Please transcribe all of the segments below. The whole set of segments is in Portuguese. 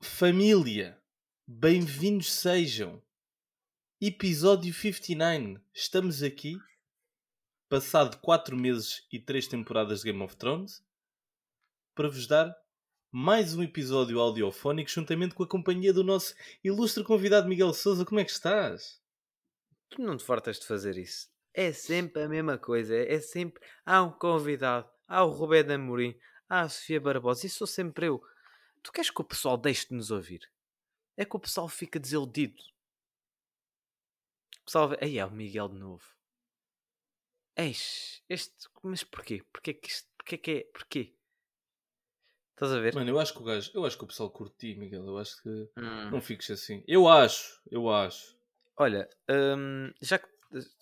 Família, bem-vindos sejam. Episódio 59. Estamos aqui, passado 4 meses e 3 temporadas de Game of Thrones, para vos dar mais um episódio audiofónico juntamente com a companhia do nosso ilustre convidado Miguel Souza. Como é que estás? Tu não te fartas de fazer isso. É sempre a mesma coisa. É sempre. Há um convidado. Há o Roberto Amorim. Há a Sofia Barbosa. E sou sempre eu. Tu queres que o pessoal deixe de nos ouvir? É que o pessoal fica desiludido. O pessoal vê. Aí é o Miguel de novo. Eis, este. Mas porquê? Porquê que isto. Porquê que é. Porquê? Estás a ver? Mano, eu acho que o gajo, eu acho que o pessoal curte ti, Miguel. Eu acho que Hum. não fiques assim. Eu acho, eu acho. Olha, hum, já, que,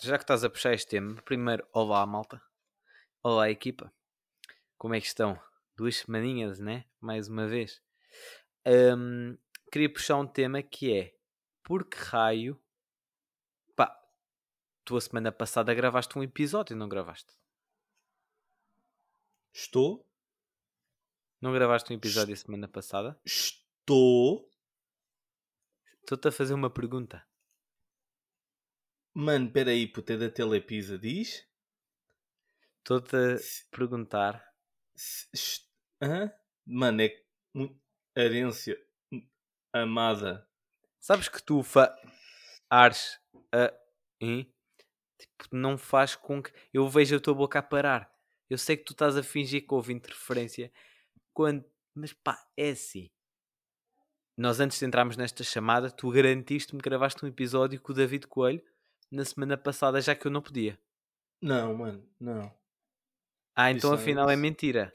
já que estás a puxar este tema, primeiro, olá malta. Olá equipa. Como é que estão? Duas semaninhas, né? Mais uma vez. Hum, queria puxar um tema que é Por que raio... Pá, tu a semana passada gravaste um episódio, não gravaste? Estou, Não gravaste um episódio a semana passada? estou. Estou-te a fazer uma pergunta. Mano, peraí, puta, é da Telepisa, diz? Estou-te a perguntar est- Hã? Mano, é herência amada. Sabes que tu fares a hein? tipo, não faz com que eu veja a tua boca a parar. Eu sei que tu estás a fingir que houve interferência quando, mas pá, é assim. Nós antes de entrarmos nesta chamada, tu garantiste-me que gravaste um episódio com o David Coelho na semana passada, já que eu não podia. Não, mano, não. Ah, então afinal é mentira.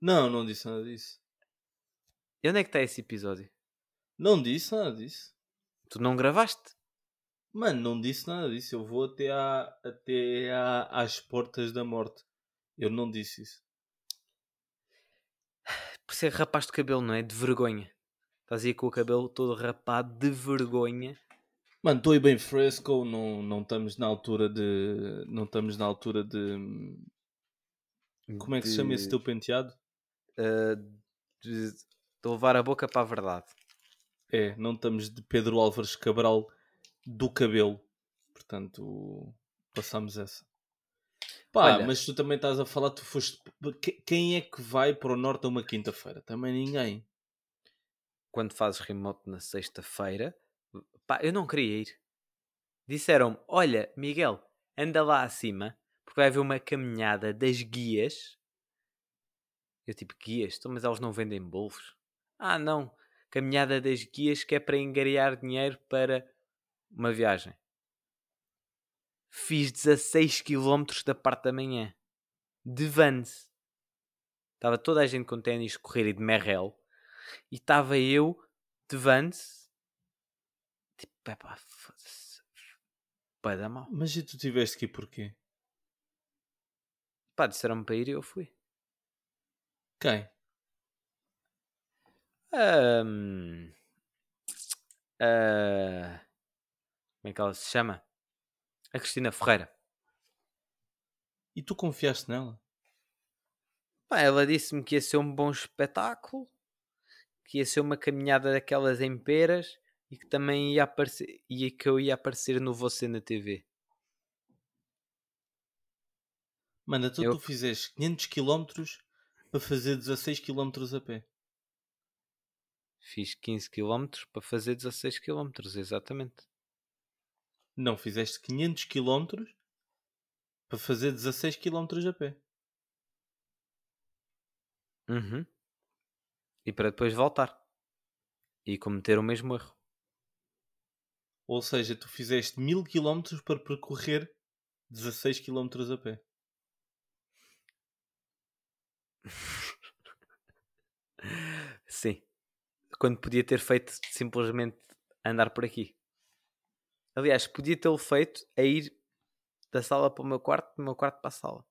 Não, não disse nada disso. E onde é que está esse episódio? Não disse nada disso. Tu não gravaste? Mano, não disse nada disso. Eu vou até, à, até à, às portas da morte. Eu não disse isso. Por ser rapaz de cabelo, não é? De vergonha. Estás aí com o cabelo todo rapado de vergonha. Mano, estou aí bem fresco. Não, não estamos na altura de. Não estamos na altura de. Como é que se chama esse de- teu penteado? uh, de, de levar a boca para a verdade. É, não estamos de Pedro Álvares Cabral do cabelo. Portanto, passamos essa. Pá, Olha. mas tu também estás a falar, tu foste. que- Quem é que vai para o norte a uma quinta-feira? Também ninguém. Quando fazes remote na sexta-feira, pá, eu não queria ir. Disseram-me: Olha, Miguel, anda lá acima, porque vai haver uma caminhada das guias. Eu tipo, guias? Então, mas elas não vendem bolos? Ah, não. Caminhada das guias que é para engariar dinheiro para uma viagem. Fiz 16 km da parte da manhã. De Vans. Estava toda a gente com ténis de correr e de merrell. E estava eu de Vans. Tipo, epá, foda-se. Da mal. Mas e tu tiveste que ir porquê? Pá, disseram-me para ir e eu fui. Quem? Ahm, ah, como é que ela se chama? A Cristina Ferreira. E tu confiaste nela? Pá, ela disse-me que ia ser um bom espetáculo, que ia ser uma caminhada daquelas em peras e que também ia aparecer, e que eu ia aparecer no Você na TV. Mano, então Eu- tu fizeste 500 km para fazer 16 km a pé. Fiz 15 km para fazer 16 km, exatamente. Não, fizeste 500 km para fazer 16 km a pé. Uhum. E para depois voltar. E cometer o mesmo erro. Ou seja, tu fizeste 1000 km para percorrer 16 km a pé. Sim. Quando podia ter feito simplesmente andar por aqui. Aliás, podia tê-lo feito a ir da sala para o meu quarto, do meu quarto para a sala.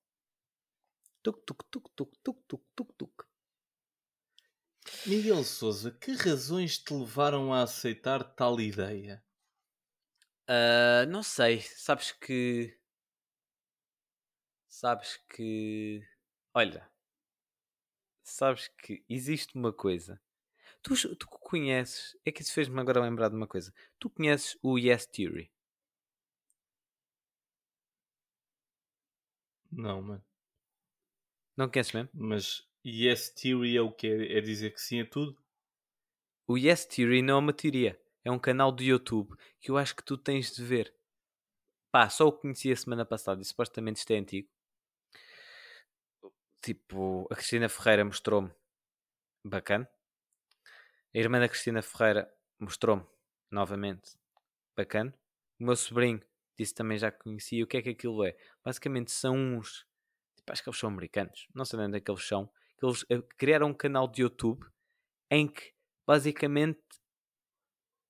Tuc, tuc, tuc, tuc, tuc, tuc, tuc, tuc. Miguel Souza, que razões te levaram a aceitar tal ideia? Ah, não sei, sabes que. Sabes que. Olha, sabes que existe uma coisa. Tu, tu conheces. É que isso fez-me agora lembrar de uma coisa. Tu conheces o Yes Theory? Não, mano. Não conheces mesmo? Mas Yes Theory é o que é? É dizer que sim a tudo? O Yes Theory não é uma teoria. É um canal do YouTube que eu acho que tu tens de ver. Pá, só o conheci a semana passada e supostamente isto é antigo. Tipo, a Cristina Ferreira mostrou-me bacana. A irmã da Cristina Ferreira mostrou-me novamente bacana. O meu sobrinho disse também já que conhecia. O que é que aquilo é? Basicamente são uns. Tipo, acho que eles são americanos. Não sei de onde é que eles são. Que eles eh, criaram um canal de YouTube em que basicamente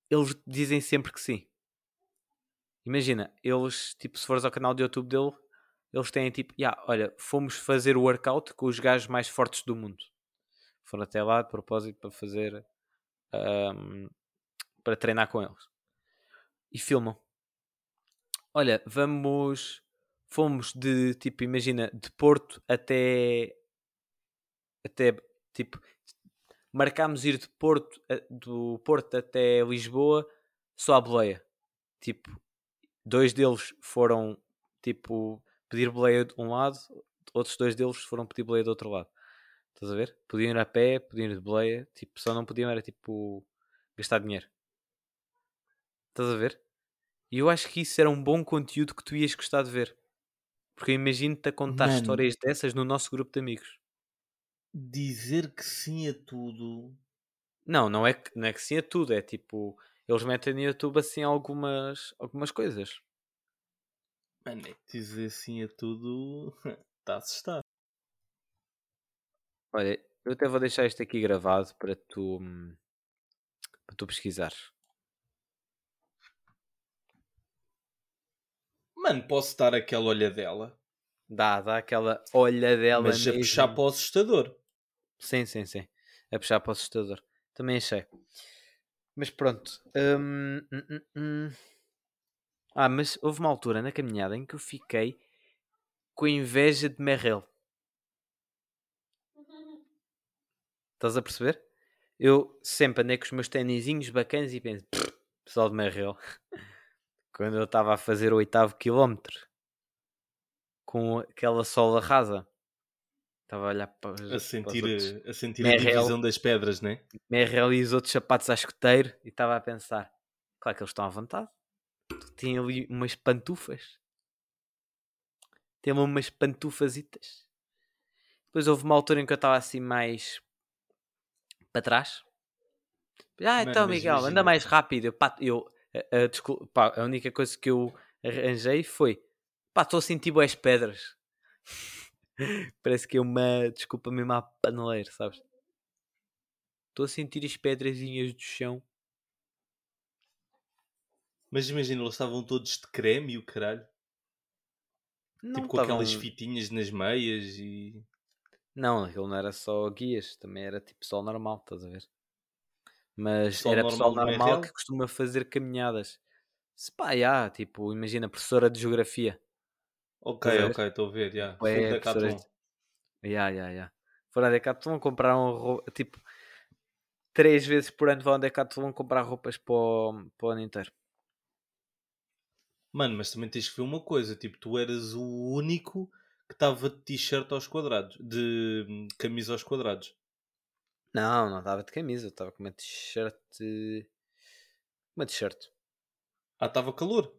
eles dizem sempre que sim. Imagina, eles, tipo, se fores ao canal de YouTube dele, eles têm tipo, "Ya, olha, fomos fazer o workout com os gajos mais fortes do mundo. Foram até lá de propósito para fazer, ahm, para treinar com eles. E filmam. Olha, vamos, fomos de, tipo, imagina, de Porto até, até, tipo, marcámos ir de Porto, a- do Porto até Lisboa só à boleia. Tipo, dois deles foram tipo pedir boleia de um lado, outros dois deles foram pedir boleia do outro lado. Estás a ver? Podiam ir a pé, podiam ir de boleia, tipo, só não podiam era tipo gastar dinheiro. Estás a ver? E eu acho que isso era um bom conteúdo que tu ias gostar de ver. Porque eu imagino-te a contar Mano. histórias dessas no nosso grupo de amigos. Dizer que sim a tudo. Não, não é que, não é que sim a tudo, é tipo, eles metem no YouTube assim algumas, algumas coisas. Mano, é que dizer sim a tudo. Está a assustar. Olha, eu até vou deixar isto aqui gravado para tu, hum, para tu pesquisares. Mano, posso dar aquela olhadela, Dá, dá aquela olhadela mas a mesmo. puxar para o assustador. Sim, sim, sim. A puxar para o assustador. Também achei. Mas pronto. Hum, hum, hum, hum. Ah, mas houve uma altura na caminhada em que eu fiquei com inveja de Merrell. Estás a perceber? Eu sempre andei com os meus tenizinhos bacanas e penso, "Pff, pessoal de Merrell. Quando eu estava a fazer o oitavo quilómetro com aquela sola rasa, estava a olhar para, para A sentir, outros a, sentir a Merrell. divisão das pedras, né? Merrell e os outros sapatos a escoteiro e estava a pensar, claro que eles estão à vontade. Tem ali umas pantufas. Tem ali umas pantufazitas. Depois houve uma altura em que eu estava assim mais para trás. Ah, Mano, então Miguel, anda imagina. mais rápido. Eu, pá, eu, a, a- descul- pá, a única coisa que eu arranjei foi pá, estou a sentir boas pedras. Parece que é uma desculpa mesmo à paneleira, sabes? Estou a sentir as pedrazinhas do chão. Mas imagina, eles estavam todos de creme e o caralho. Não tipo com estavam- aquelas fitinhas nas meias e. Não, aquilo não era só guias, também era tipo pessoal normal, estás a ver? Mas Pessoal era normal pessoal normal que costuma fazer caminhadas. Se pá, já, tipo, imagina, professora de geografia. Ok, Estás a ver? ok, estou a ver, já. Professoras Decathlon. de- Ya, ya, ya. Foram a Decathlon comprar um roupa, tipo, três vezes por ano vão a Decathlon comprar roupas para o, para o ano inteiro. Mano, mas também tens que ver uma coisa, tipo, tu eras o único que estava de t-shirt aos quadrados, de hum, camisa aos quadrados. Não, não estava de camisa, estava com uma t-shirt. Uma t-shirt. Ah, estava calor.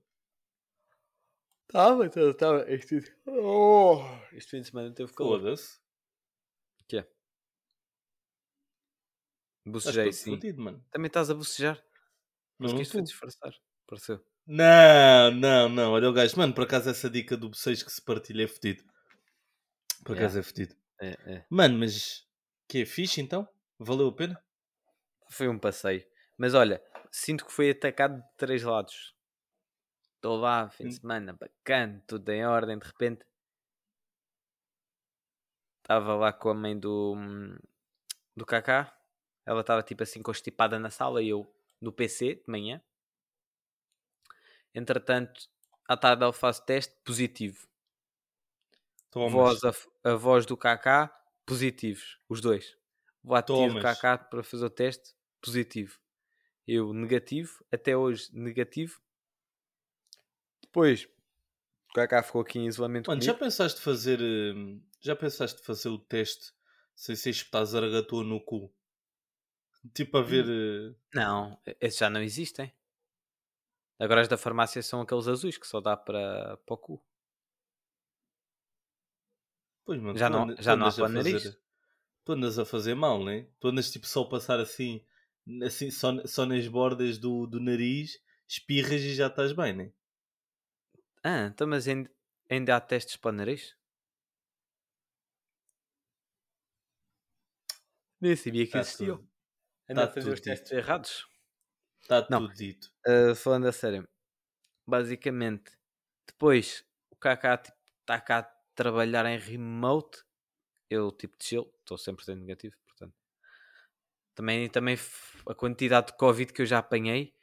Estava, estava. Este, oh, este fim de semana teve calor. Foda-se. que é? Bocejei, sim. fodido, mano. Também estás a bocejar. Não, não Conseguiste estou. disfarçar. Pareceu. Não, não, não. Olha o gajo. Mano, por acaso essa dica do bocejo que se partilha é fedido. Por Yeah. acaso é fedido. É, é. Mano, mas que é fixe então? Valeu a pena? Foi um passeio. Mas olha, sinto que foi atacado de três lados. Estou lá, fim de Hum. semana, bacana, tudo em ordem, de repente. Estava lá com a mãe do, do Kaká. Ela estava tipo assim constipada na sala e eu no PC de manhã. Entretanto, à tarde ele faz teste positivo. Voz, a, a voz do Kaká, positivos. Os dois. Vou à tia do. Kaká para fazer o teste, positivo. Eu, negativo. Até hoje, negativo. Depois, o Kaká ficou aqui em isolamento Mano, já pensaste fazer. hum, Já pensaste fazer o teste sem ser espetar zaragatua no cu? Tipo a ver. Hum. eh, Não, esses já não existem. Agora as da farmácia são aqueles azuis que só dá para, para o cu. Pois, mano, Já não- já não há para nariz? Tu andas a fazer mal, né? Tu andas tipo só a passar assim, assim só, só nas bordas do, do nariz, espirras e já estás bem, né? Ah, então mas ainda, ainda há testes para o nariz? Nem sabia que Está existiam. tudo, Anda a tá fazer os testes dito. errados. tá Não. tudo dito. Uh, falando a sério, basicamente, depois o Kaká está cá a trabalhar em remote. Eu, tipo, de chill, estou 100% negativo, portanto. Também, também a quantidade de Covid que eu já apanhei,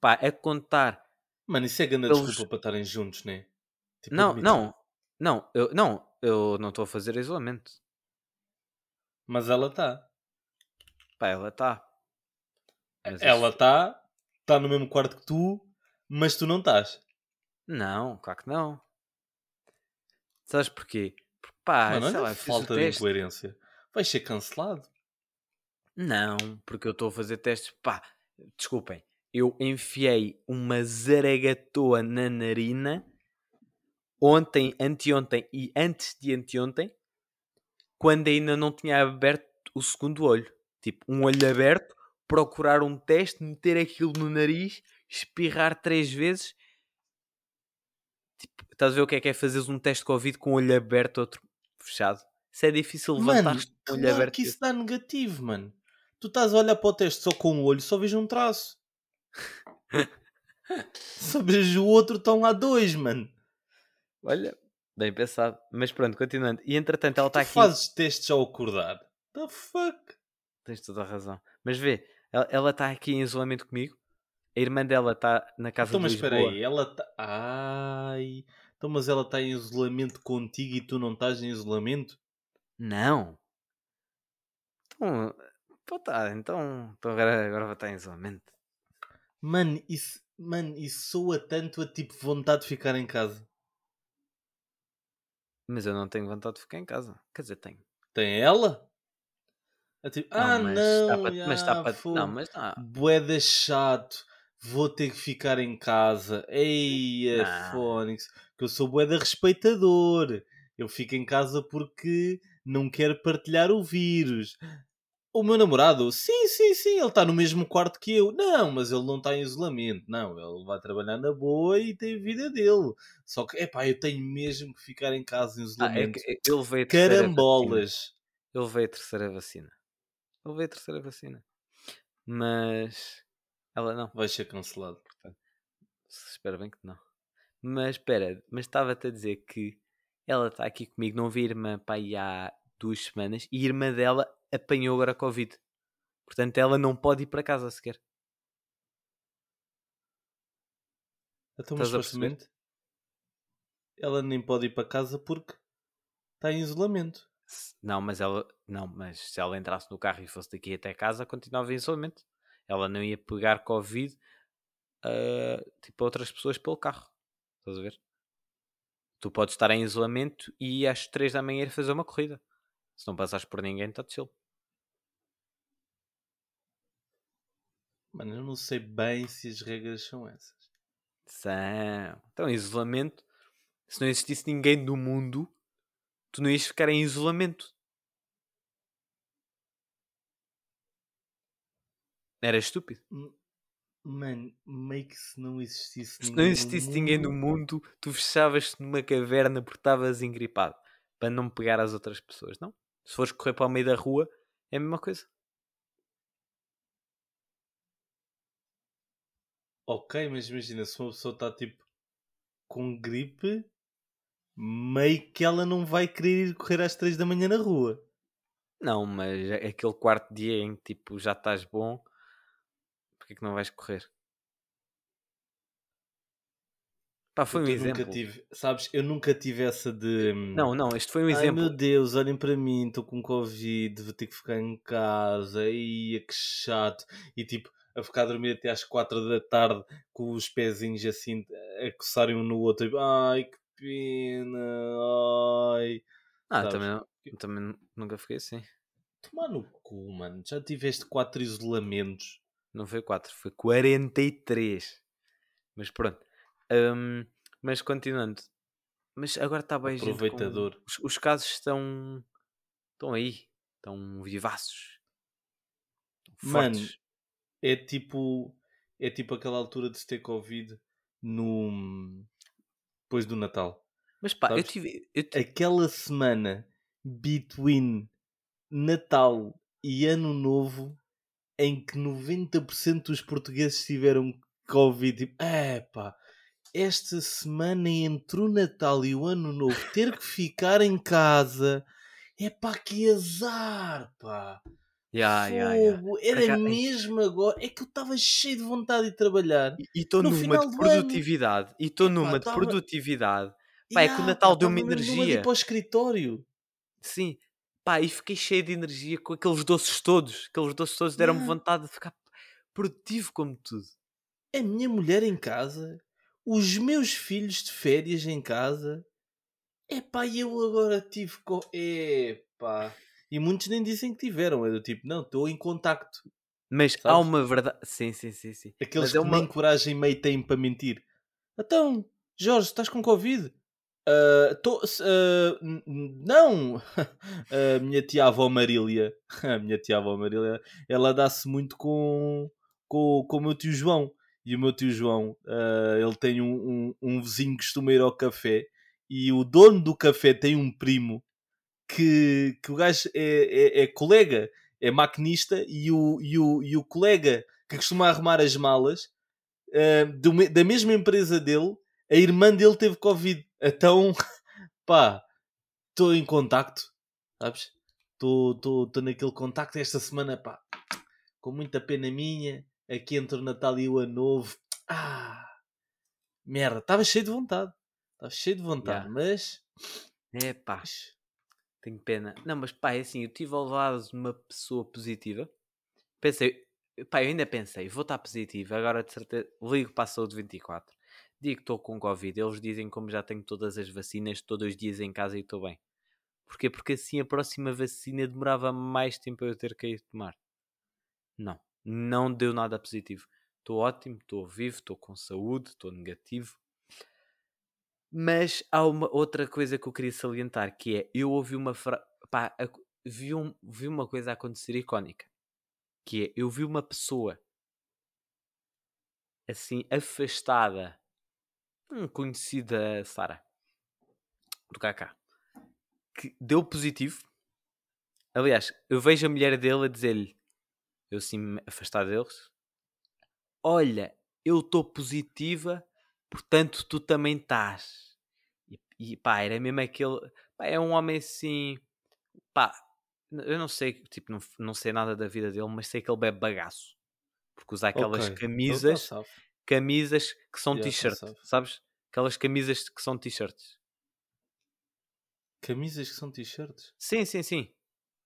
pá, é contar. Mano, isso é grande Eles- desculpa para estarem juntos, né? Tipo, Não, admite. não, não, eu não, eu não estou a fazer isolamento. Mas ela está. Pá, ela está. Ela isso- está, está no mesmo quarto que tu, mas tu não estás. Não, claro que não. Sabes porquê? Porque, pá, Mano, sei lá, falta de teste. incoerência. Vai ser cancelado. Não, porque eu estou a fazer testes. Pá, desculpem. Eu enfiei uma zaragatoa na narina ontem, anteontem e antes de anteontem, quando ainda não tinha aberto o segundo olho. Tipo, um olho aberto, procurar um teste, meter aquilo no nariz, espirrar três vezes. Tipo, estás a ver o que é que é fazeres um teste de Covid com um olho aberto, outro fechado? Isso é difícil Mano, levantar-te com o olho claro aberto. que isso dá negativo, mano. Tu estás a olhar para o teste só com o olho, só vejo um traço. só vejo o outro, estão lá dois, mano. Olha, bem pensado. Mas pronto, continuando. E entretanto, ela está Tu aqui. fazes testes ao acordar. The fuck? Tens toda a razão. Mas vê, ela está aqui em isolamento comigo. A irmã dela está na casa Então, de mas Lisboa. espera aí, ela está. Ai. Então, mas ela está em isolamento contigo e tu não estás em isolamento? Não. Então, pô, tá, então, então agora, agora vai estar em isolamento. Mano, isso, mano, isso soa tanto a tipo vontade de ficar em casa. Mas eu não tenho vontade de ficar em casa. Quer dizer, tenho. Tem ela? É tipo, ah, mas não, para. já, mas está para. Não, mas tá. Boeda chato, vou ter que ficar em casa. Ei, Não. Fónix, que eu sou boeda respeitador. Eu fico em casa porque não quero partilhar o vírus. O meu namorado, sim, sim, sim, ele está no mesmo quarto que eu. Não, mas ele não está em isolamento. Não, ele vai trabalhar na boa e tem a vida dele. Só que, epá, eu tenho mesmo que ficar em casa em Ah, é isolamento. ele veio a terceira vacina. Carambolas. Ele veio a terceira vacina. Ele veio a terceira vacina. Mas. Ela não. Vai ser cancelado. Espero bem que não. Mas espera, mas estava-te a dizer que ela está aqui comigo, não vi a irmã pá, aí há duas semanas e a irmã dela apanhou agora Covid. Portanto, ela não pode ir para casa sequer. Então, mas Estás a supostamente ela nem pode ir para casa porque está em isolamento. Não, mas ela. Não, mas se ela entrasse no carro e fosse daqui até casa, continuava em isolamento. Ela não ia pegar Covid a tipo a outras pessoas pelo carro. Estás a ver? Tu podes estar em isolamento e às 3 da manhã ir fazer uma corrida. Se não passares por ninguém, está de chill. Mano, eu não sei bem se as regras são essas. São. Então, isolamento. Se não existisse ninguém do mundo, tu não ias ficar em isolamento. Era estúpido. Mano, meio que se não existisse Se ninguém. não no existisse ninguém no mundo, tu fechavas-te numa caverna porque estavas engripado. Para não pegar as outras pessoas, não? Se fores correr para o meio da rua, é a mesma coisa. Ok, mas imagina, se uma pessoa está tipo com gripe, meio que ela não vai querer ir correr às 3 da manhã na rua. Não, mas é aquele quarto dia em que tipo, já estás bom, porque é que não vais correr? Pá, foi um exemplo. tive, sabes, eu nunca tive essa de. hum, Não, não, este foi um Ai exemplo. meu Deus, olhem para mim, estou com Covid, vou ter que ficar em casa, ia que chato. E tipo, a ficar a dormir até às 4 da tarde com os pezinhos assim a coçarem um no outro. e, Ai que pena, ai. Ah, sabes? também, também nu- nunca fiquei assim. Tomar no cu, mano. Já tiveste 4 isolamentos. Não foi 4, foi 43. Mas pronto. Hum, mas continuando. Mas agora está bem, gente. Aproveitador. Os, os casos estão. Estão aí. Estão vivaços. Mano, fortes. É tipo. É tipo aquela altura de se ter Covid no. Depois do Natal. Mas pá, eu sabes? tive. Eu ti- aquela semana between Natal e Ano Novo em que 90% dos portugueses tiveram Covid. Tipo, epá, esta semana entre o Natal e o Ano Novo ter que ficar em casa. Epá, que azar, pá. Ya, ya. Fogo. Era acaso- mesmo agora. É que eu estava cheio de vontade de trabalhar. E estou numa de produtividade. E estou numa de tava- produtividade. Pá, é que o Natal pá, deu-me mesmo numa de ir energia. para o escritório. Sim. Pá, e fiquei cheio de energia com aqueles doces todos. Aqueles doces todos deram-me vontade de ficar produtivo como tudo. a minha mulher em casa, os meus filhos de férias em casa. Epá, e eu agora tive. Co... Epá. E muitos nem dizem que tiveram. É do tipo, não, estou em contacto. Mas há Sabes? uma verdade. Sim, sim, sim, sim. Aqueles Mas é que uma- nem coragem meio têm para mentir. Então, Jorge, estás com Covid? "Ah, tô- n- não! A minha tia avó Marília, a minha tia avó Marília, ela dá-se muito com, com, com o meu tio João. E o meu tio João, ah, ele tem um, um, um vizinho que costuma ir ao café. E o dono do café tem um primo que, que o gajo é, é, é colega, é maquinista. E o, e, o, e o colega que costuma arrumar as malas ah, do da mesma empresa dele, a irmã dele teve Covid. Então, pá, estou em contacto, sabes? Estou naquele contacto esta semana, pá, com muita pena minha, aqui entre o Natal e o Ano Novo. Ah, merda, estava cheio de vontade. Estava cheio de vontade, Yeah. mas. É pá, tenho pena. Não, mas pá, é assim, eu tive ao lado de uma pessoa positiva. Pensei, pá, eu ainda pensei, vou estar positivo, agora de certeza, ligo para a saúde 24. Digo que estou com Covid, eles dizem como já tenho todas as vacinas, estou dois dias em casa e estou bem. Porquê? Porque assim a próxima vacina demorava mais tempo a eu ter que ir tomar. Não, não deu nada positivo. Estou ótimo, estou vivo, estou com saúde, estou negativo. Mas há uma outra coisa que eu queria salientar, que é, eu ouvi uma fra... pá, ac- vi, um, vi uma coisa acontecer icónica, que é, eu vi uma pessoa assim, afastada, conhecida Sara, do Kaká, que deu positivo. Aliás, eu vejo a mulher dele a dizer-lhe, eu assim afastado deles, olha, eu estou positiva, portanto tu também estás. E, e pá, era mesmo aquele. Pá, é um homem assim. Pá, eu não sei, tipo, não, não sei nada da vida dele, mas sei que ele bebe bagaço. Porque usa aquelas Ok, camisas, então tá safo. Camisas que são Yeah, t-shirt, sabes? Aquelas camisas que são t-shirts. Camisas que são t-shirts? Sim, sim, sim.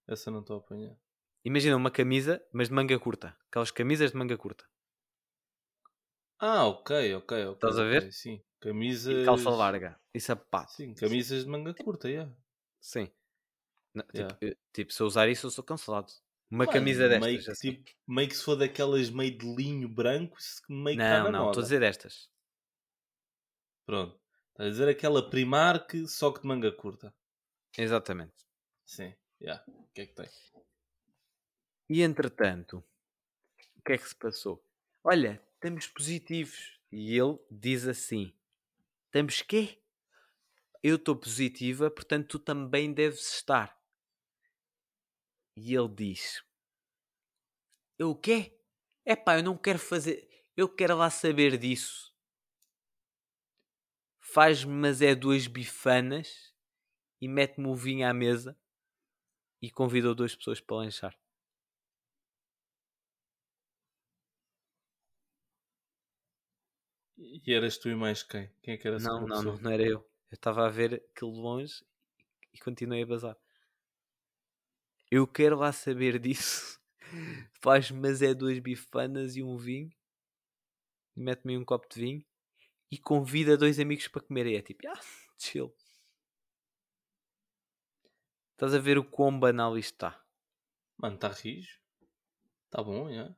Essa não estou a apanhar. Imagina uma camisa, mas de manga curta. Aquelas camisas de manga curta. Ah, ok, ok, ok. Estás a ver? ok, Sim, camisas. E calça larga. E sapato. Sim, camisas de manga curta, yeah. Sim. Não, tipo, Yeah. eu- tipo, se eu usar isso, eu sou cancelado. Uma Mano, camisa destas. Meio que, assim. tipo, meio que se for daquelas meio de linho branco, meio que está não, não, estou a dizer destas. Pronto. Estás a dizer aquela Primark, só que de manga curta. Exatamente. Sim, yeah. O que é que tem? E entretanto, o que é que se passou? Olha, estamos positivos. E ele diz assim: Estamos quê? Eu estou positiva, portanto tu também deves estar. E ele diz: Eu o quê? Epá, eu não quero fazer. Eu quero lá saber disso. Faz-me, mas é duas bifanas e mete-me o vinho à mesa e convidou duas pessoas para lanchar. E eras tu e mais quem? Quem é que era Não, não, não, não era eu. Eu estava a ver aquilo longe e continuei a bazar. Eu quero lá saber disso. Faz, mas é duas bifanas e um vinho. Mete-me um copo de vinho e convida dois amigos para comer. E é tipo, ah, chill. Estás a ver o quão banal isto está? Mano, está rijo. Está bom, é.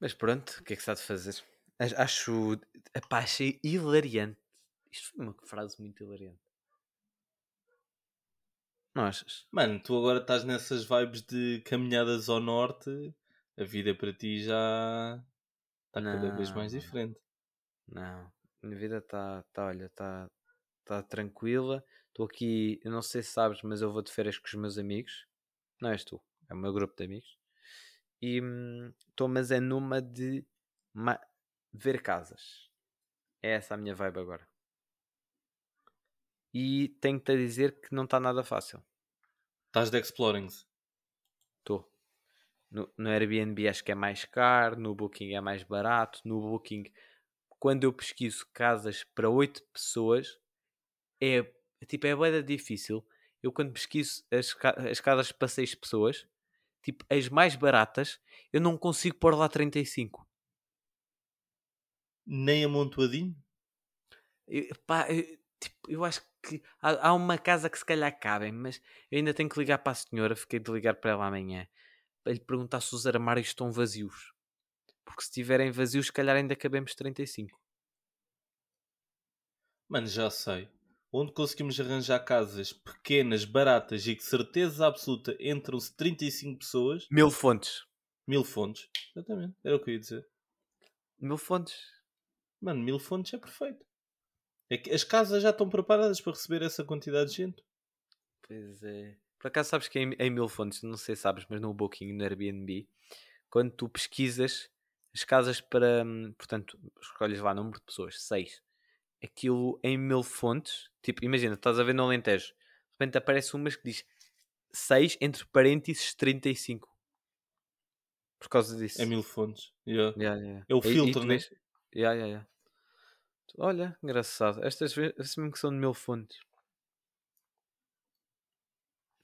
Mas pronto, o que é que se há de fazer? Ach- Acho. Epá, achei hilariante. Isto foi uma frase muito hilariante. Não achas? Mano, tu agora estás nessas vibes de caminhadas ao norte. A vida para ti já está cada vez mais diferente. Não. A minha vida está, tá, olha, está tá tranquila. Estou aqui, eu não sei se sabes, mas eu vou de férias com os meus amigos. Não és tu, é o meu grupo de amigos. E estou, mas é numa de ma- ver casas. É essa a minha vibe agora. E tenho-te a dizer que não está nada fácil. Estás de Explorings. Estou. No, no Airbnb acho que é mais caro, no Booking é mais barato. No Booking, quando eu pesquiso casas para 8 pessoas, é tipo, é bem difícil. Eu quando pesquiso as, as casas para 6 pessoas, tipo, as mais baratas, eu não consigo pôr lá 35. Nem amontoadinho. Eu, pá, eu, tipo, eu acho que há, há uma casa que se calhar cabem, mas eu ainda tenho que ligar para a senhora. Fiquei de ligar para ela amanhã para lhe perguntar se os armários estão vazios. Porque se estiverem vazios, se calhar ainda cabemos 35. Mano, já sei. Onde conseguimos arranjar casas pequenas, baratas e que certeza absoluta entram-se 35 pessoas, Mil fontes. mil fontes. Exatamente, era o que eu ia dizer. Mil fontes. Mano, mil fontes é perfeito. É que as casas já estão preparadas para receber essa quantidade de gente. Pois é. Por acaso sabes que em, em mil fontes, não sei se sabes, mas no Booking, no Airbnb, quando tu pesquisas as casas para. hum, Portanto, escolhes lá número de pessoas, 6. Aquilo em mil fontes, tipo, imagina, estás a ver no Alentejo, de repente aparece umas que diz 6 entre parênteses 35. Por causa disso. É mil fontes. Yeah. Yeah, yeah. É o E- e filtro, tu né? vês- Yeah, yeah, yeah. Olha, engraçado. Estas vezes mesmo que são de mil fontes.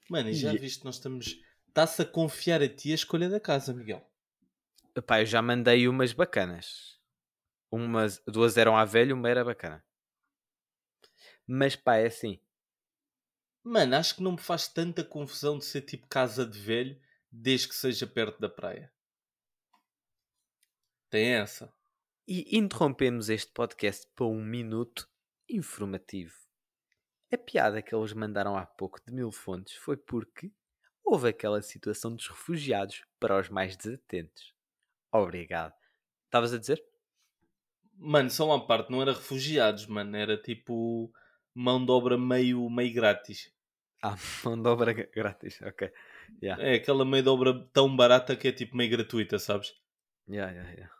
Mano, e já E- viste, nós estamos. Está-se a confiar a ti a escolha da casa, Miguel. Epá, eu já mandei umas bacanas. Umas, duas eram à velha, uma era bacana. Mas pá, é assim. Mano, acho que não me faz tanta confusão de ser tipo casa de velho, desde que seja perto da praia. Tem essa. E interrompemos este podcast para um minuto informativo. A piada que eles mandaram há pouco de mil fontes foi porque houve aquela situação dos refugiados para os mais desatentos. Obrigado. Estavas a dizer? Mano, só uma parte, não era refugiados, mano, era tipo mão de obra meio, meio grátis. Ah, mão de obra grátis. Ok. Yeah. É aquela meio de obra tão barata que é tipo meio gratuita, sabes? Yeah, yeah, yeah.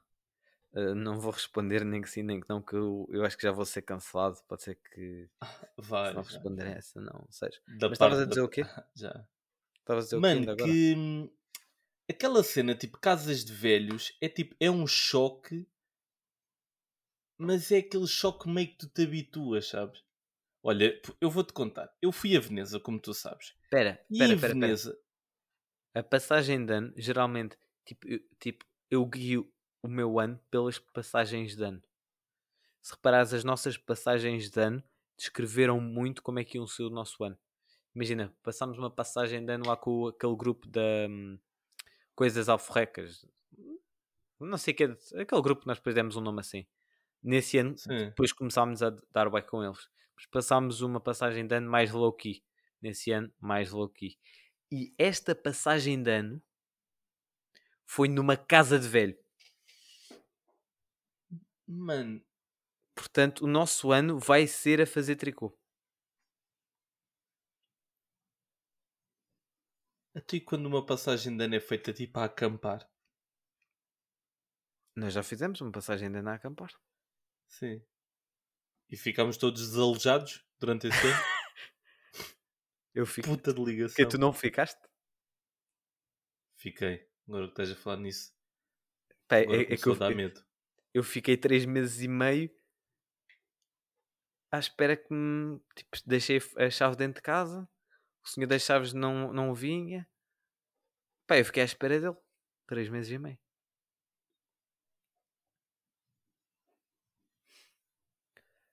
Uh, não vou responder nem que sim nem que não, que eu, eu acho que já vou ser cancelado. Pode ser que Vai. se não responder essa, não seja. Da Mas estavas a dizer da- o quê? Já. Estavas a dizer o quê Mano, que hum, aquela cena tipo casas de velhos é tipo, é um choque, mas é aquele choque meio que tu te habituas, sabes? Olha, eu vou-te contar. Eu fui a Veneza, como tu sabes. Espera, E espera, espera. Veneza, A passagem de ano, geralmente, tipo eu, tipo, eu guio o meu ano pelas passagens de ano. Se reparares, as nossas passagens de ano descreveram muito como é que iam ser o nosso ano. Imagina, passámos uma passagem de ano lá com aquele grupo da hum, Coisas Alforrecas. Não sei o que é, aquele grupo que nós depois demos um nome assim. Nesse ano, sim. depois começámos a dar bem com eles. Depois passámos uma passagem de ano mais low-key. Nesse ano, mais low-key. E esta passagem de ano foi numa casa de velho. Mano, Portanto, o nosso ano vai ser a fazer tricô. até quando uma passagem de ano é feita tipo a acampar. Nós já fizemos uma passagem de ano a acampar. Sim. E ficámos todos desalojados durante esse ano. Eu fico. Puta de ligação. Que tu não ficaste? Fiquei. Agora que estás a falar nisso. Pá, é, é que eu- medo. Eu fiquei três meses e meio à espera que me. Tipo, deixei a chave dentro de casa. O senhor das chaves não, não vinha. Pá, eu fiquei à espera dele. Três meses e meio.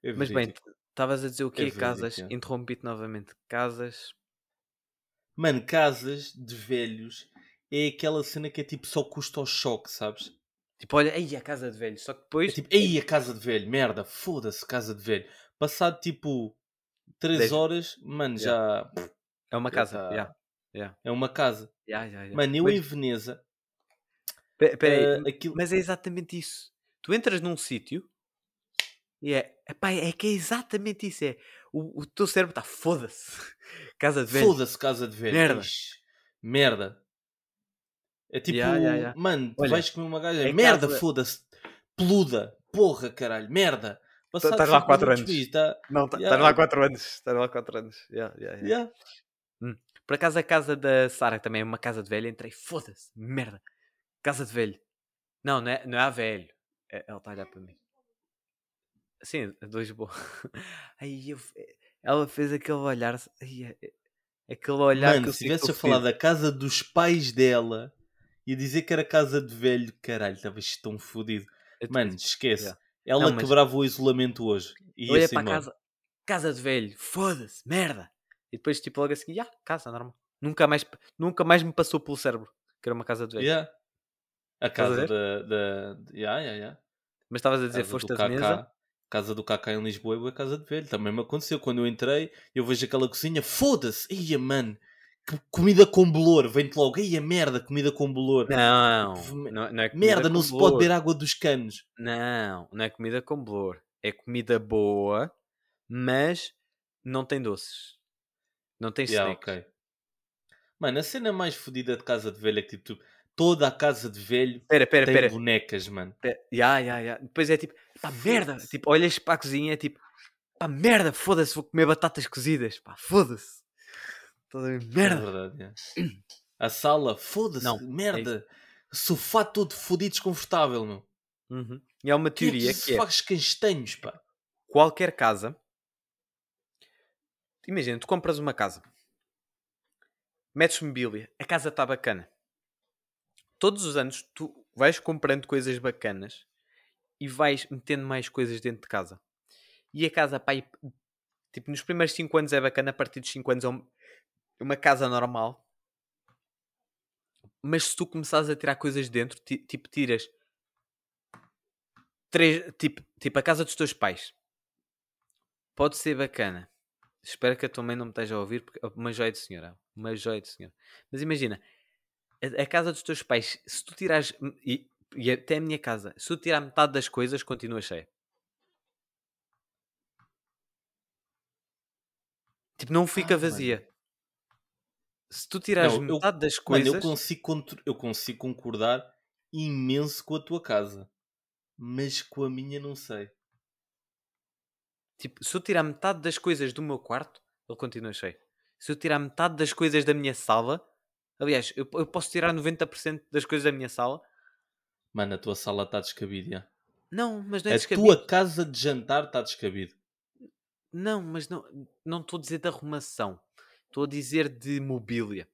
É Mas bem, estavas a dizer o quê? verídico, Casas. Interrompi-te novamente. Casas. Mano, casas de velhos é aquela cena que é tipo só custa ao choque, sabes? Tipo, olha, aí a casa de velhos. Só que É depois. tipo, ei, a casa de velho, merda, foda-se, casa de velho. Passado tipo 3 Dez- horas, mano, já É uma já casa. tá- Yeah. Yeah. é uma casa. Yeah, yeah, yeah. Mano, eu Mas- em Veneza, Pe- Peraí, eh, aquilo. mas é exatamente isso. Tu entras num sítio e é. Epá, é que é exatamente isso. É, o, o teu cérebro está foda-se. Casa de velho. Foda-se, casa de velho. Merda. Ixi, merda. É tipo, Ya, ya, ya. mano, tu Olha, vais comer uma gaja. é merda, casa- foda-se. Peluda. Porra, caralho, merda. Estás lá cinco quatro minutos, anos. fiz, tá- Não, tá- Yeah. estás lá 4 anos. Estás lá 4 anos. Yeah, yeah, yeah. Ya. Por acaso a casa da Sara também é uma casa de velho. Entrei, foda-se, merda. Casa de velho. Não, não é, não é a velho. É- ela está a olhar para mim. Sim, dois boas. Aí eu, ela fez aquele olhar. É- é- aquele olhar Mano, se sei que tivesse a falar da casa dos pais dela e a dizer que era casa de velho, caralho, estavas tão fodido. Mano, esquece. Yeah. Ela Não, mas- quebrava o isolamento hoje. E Olha ia-se para a casa, casa de velho, foda-se, merda. E depois, tipo, logo assim, já, casa, normal. Nunca mais, nunca mais me passou pelo cérebro que era uma casa de velho. Yeah. A a casa da. da... Ya, ya, ya. Mas estavas a dizer, Casa foste a. Kaká. Casa do Kaká em Lisboa é boa casa de velho. Também me aconteceu. Quando eu entrei, eu vejo aquela cozinha. Foda-se! Ia, mano! Comida com bolor. Vem-te logo. Ia, merda! Comida com bolor. Não, não, não é comida merda! com Não se pode beber água dos canos. Não, não é comida com bolor. É comida boa, mas não tem doces. Não tem Yeah, snacks. ok. Mano, a cena mais fodida de casa de velho é que tipo, tu- toda a casa de velho Espera, espera, tem espera. bonecas, mano. Ya, ya. Depois é tipo, pá, merda. Tipo, olhas para a cozinha, é tipo, pá, merda, foda-se, vou comer batatas cozidas, pá, foda-se. Estás a ver? É Merda. verdade, é. A sala, foda-se, Não, é merda. Sofá todo fodido, desconfortável, meu. Uhum. E há uma é que teoria se que é faz castanhos, pá? qualquer casa. Imagina, tu compras uma casa, metes mobília, a casa está bacana. Todos os anos tu vais comprando coisas bacanas e vais metendo mais coisas dentro de casa. E a casa, pá, e- tipo, nos primeiros 5 anos é bacana, a partir dos 5 anos é um- é uma casa normal. Mas se tu começares a tirar coisas dentro, ti- tipo, tiras três, tipo, tipo a casa dos teus pais, pode ser bacana. Espero que a tua mãe não me esteja a ouvir, porque é uma joia de senhora. Uma joia de senhora. Mas imagina, a, a casa dos teus pais, se tu tirares, e, e até a minha casa, se tu tirar metade das coisas, continua cheia. Tipo, não fica Ah, mano. Se tu tirares Não, eu- metade das Mano, coisas, eu consigo, eu consigo concordar imenso com a tua casa. Mas com a minha não sei. tipo, se eu tirar metade das coisas do meu quarto, ele continua cheio. Se eu tirar metade das coisas da minha sala, aliás, eu, eu posso tirar 90% das coisas da minha sala. Mano, a tua sala está descabida. Não, mas não é A descabido. tua casa de jantar está descabido. Não, mas não não estou a dizer de arrumação. Estou a dizer de mobília.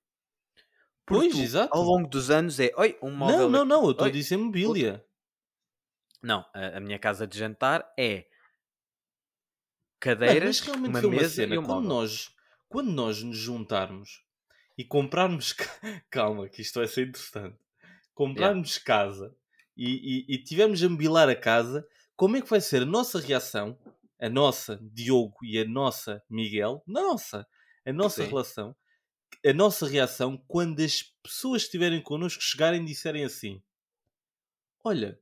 Porque Pois, tu, exato. Ao longo dos anos é, oi, um móvel. Não, não, não. Eu estou a dizer mobília. Não, a, a minha casa de jantar é cadeiras, mas realmente uma mesa cena. e um quando, móvel. nós, quando nós nos juntarmos e comprarmos. ca- Calma, que isto vai ser interessante. Comprarmos casa e, e, e tivermos a mobilar a casa, como é que vai ser a nossa reação? A nossa, Diogo, e a nossa, Miguel? Nossa! A nossa Sim. relação. A nossa reação quando as pessoas estiverem connosco chegarem e disserem assim: Olha,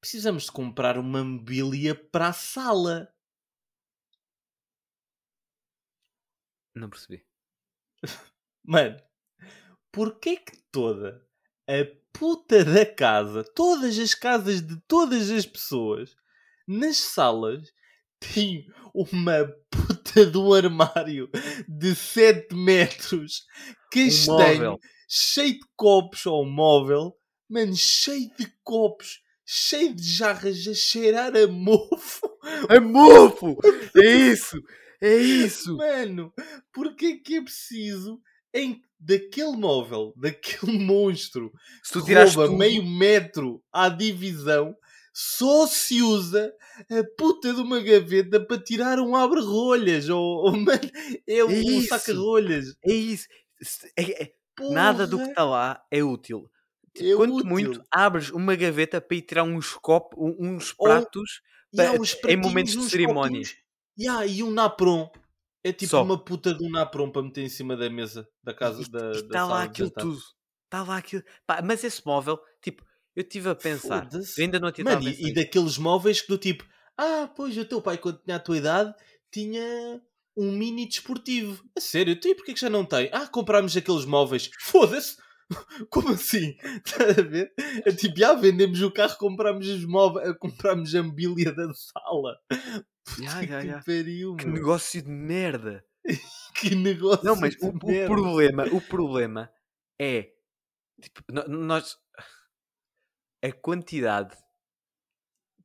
precisamos de comprar uma mobília para a sala. Não percebi. Mano, porquê que toda a puta da casa, todas as casas de todas as pessoas, nas salas, tem uma puta de um armário de 7 metros, castanho, móvel. cheio de copos ou um móvel, mano, cheio de copos, cheio de jarras a cheirar a mofo. É mofo! É isso! É isso! Mano, porque é que é preciso em daquele móvel, daquele monstro, Se tu rouba tudo, meio metro à divisão, só se usa a puta de uma gaveta para tirar um abre-rolhas ou, ou, é um isso. saca-rolhas. é isso. É- é- nada do que está lá é útil. É quanto útil. muito abres uma gaveta para ir tirar uns copos, um- uns Ou- pratos E há pa- uns em momentos de cerimónia. copinhos. E um napron. É tipo Só. uma puta de um napron para meter em cima da mesa da casa E- da, da está lá aquilo tudo. Está lá aquilo. Pá, mas esse móvel, tipo, eu estive a pensar. Ainda não tinha Mano, e, e daqueles móveis que do tipo, ah, pois o teu pai, quando tinha a tua idade, tinha um mini desportivo. A sério, tu e porquê que já não tem? Ah, comprámos aqueles móveis. Foda-se! Como assim? Estás a ver? É tipo, já vendemos o carro, comprámos os móveis, comprámos a mobília da sala. Puta ya, que ya. pariu, Que meu. negócio de merda. Que negócio Não, mas de o, o problema, o problema é tipo, nós a quantidade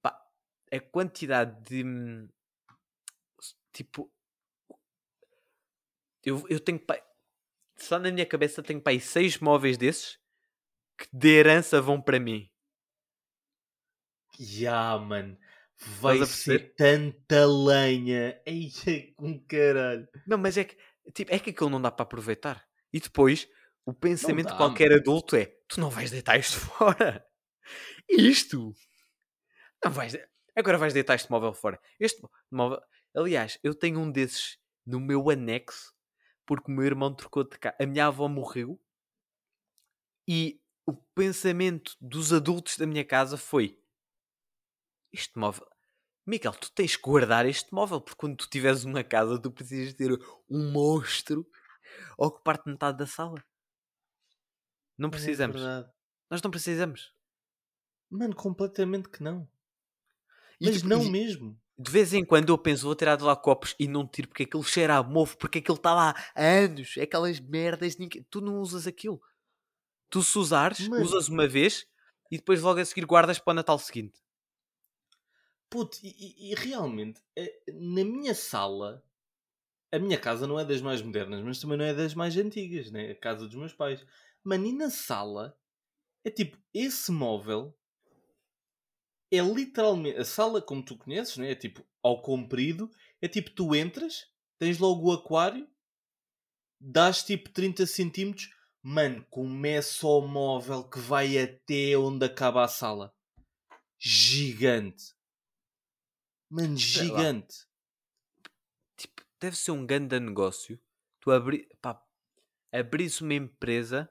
pá, a quantidade de hum, tipo eu, eu tenho pá, só na minha cabeça tenho pá, seis móveis desses que de herança vão para mim. Ya, mano. Vai a ser tanta lenha. Eia, com caralho. Não, mas é que tipo, é que aquilo não dá para aproveitar. E depois o pensamento de dá, qualquer adulto é: tu não vais deitar isto fora. Isto não vais. Agora vais deitar este móvel fora. Este móvel, aliás, eu tenho um desses no meu anexo porque o meu irmão trocou de casa. A minha avó morreu e o pensamento dos adultos da minha casa foi: este móvel. Miguel, tu tens que guardar este móvel porque quando tu tiveres uma casa tu precisas ter um monstro a ocupar-te metade da sala. Não é precisamos. verdade. Nós não precisamos. Mano, completamente que não. E, Mas tipo, não e mesmo. de vez em quando eu penso, vou tirar de lá copos e não tiro porque aquilo cheira a mofo, porque aquilo está lá há anos. É aquelas merdas. ninguém- Tu não usas aquilo. Tu se usares, Mano. usas uma vez e depois logo a seguir guardas para o Natal seguinte. Puto, e, e- e realmente, eh, na minha sala, a minha casa não é das mais modernas, mas também não é das mais antigas, né? A casa dos meus pais. Mano, e na sala, é tipo, esse móvel é literalmente. A sala, como tu conheces, né? É tipo, ao comprido, é tipo, tu entras, tens logo o aquário, dás tipo 30 centímetros, mano, começa o móvel que vai até onde acaba a sala. Gigante. Mano, gigante. Tipo, deve ser um grande negócio. Tu abri, pá, abris uma empresa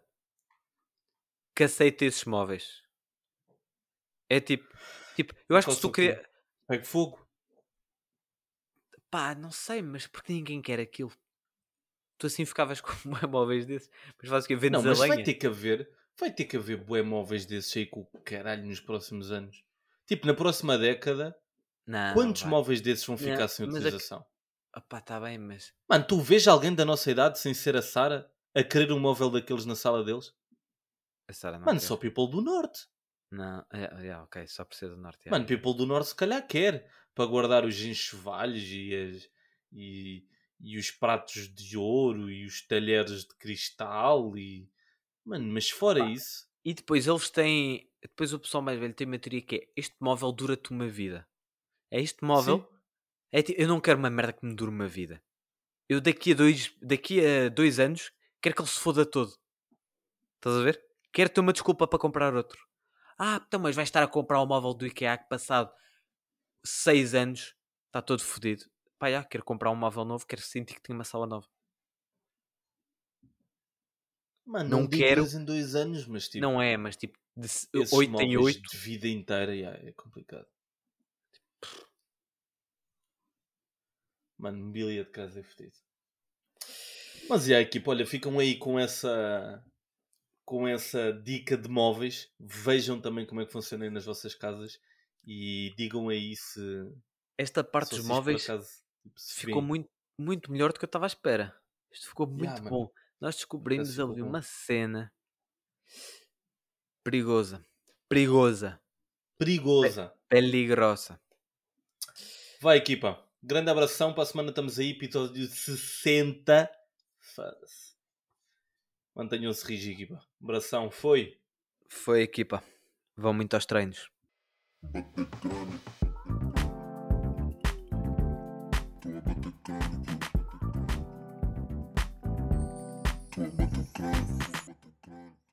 que aceita esses móveis. É tipo, tipo eu acho que se tu queria. Pega fogo. Pá, não sei, mas porque ninguém quer aquilo? Tu assim ficavas com bué móveis desses. Mas faz o quê? Vendes Não, mas a lenha? vai ter que haver. Vai ter que haver bué móveis desses aí com o caralho nos próximos anos. Tipo, na próxima década, Não, quantos vai. móveis desses vão Não, ficar sem é que- utilização? Pá, tá bem, mas... Mano, tu vês alguém da nossa idade, sem ser a Sara, a querer um móvel daqueles na sala deles? A Sara não Mano, quer. só people do Norte. Não, é, é, ok, só precisa do norte. Mano, people do Norte se calhar quer. Para guardar os enxovalhos e, as, e, e os pratos de ouro e os talheres de cristal e... Mano, mas fora Pá. isso... E depois eles têm... Depois o pessoal mais velho tem uma teoria que é este móvel dura-te uma vida. É este móvel... É, eu não quero uma merda que me dure uma vida. Eu daqui a dois, daqui a dois anos quero que ele se foda todo. Estás a ver? Quero ter uma desculpa para comprar outro. Ah, então, mas vais estar a comprar o móvel do IKEA que passado seis anos está todo fodido. Pá, já, quero comprar um móvel novo, quero sentir que tenho uma sala nova. Mano, Não não, quero- dois em dois anos, mas tipo... não é, mas tipo, de se- esses oito em móveis oito. de vida inteira yeah, é complicado. Mano, mobília de casa é fedido. Mas e a equipa, olha, ficam aí com essa com essa dica de móveis. Vejam também como é que funciona aí nas vossas casas e digam aí se, Esta parte dos móveis acaso, tipo, ficou muito, muito melhor do que eu estava à espera. Isto ficou muito Yeah, mano. bom. Nós descobrimos ali uma cena Perigosa. Perigosa. Perigosa. Peligrosa. Vai, equipa. Grande abração. Para a semana estamos aí, episódio 60. Foda-se. Mantenham-se rígidos, equipa. Abração. Foi. Foi equipa. Vão muito aos treinos.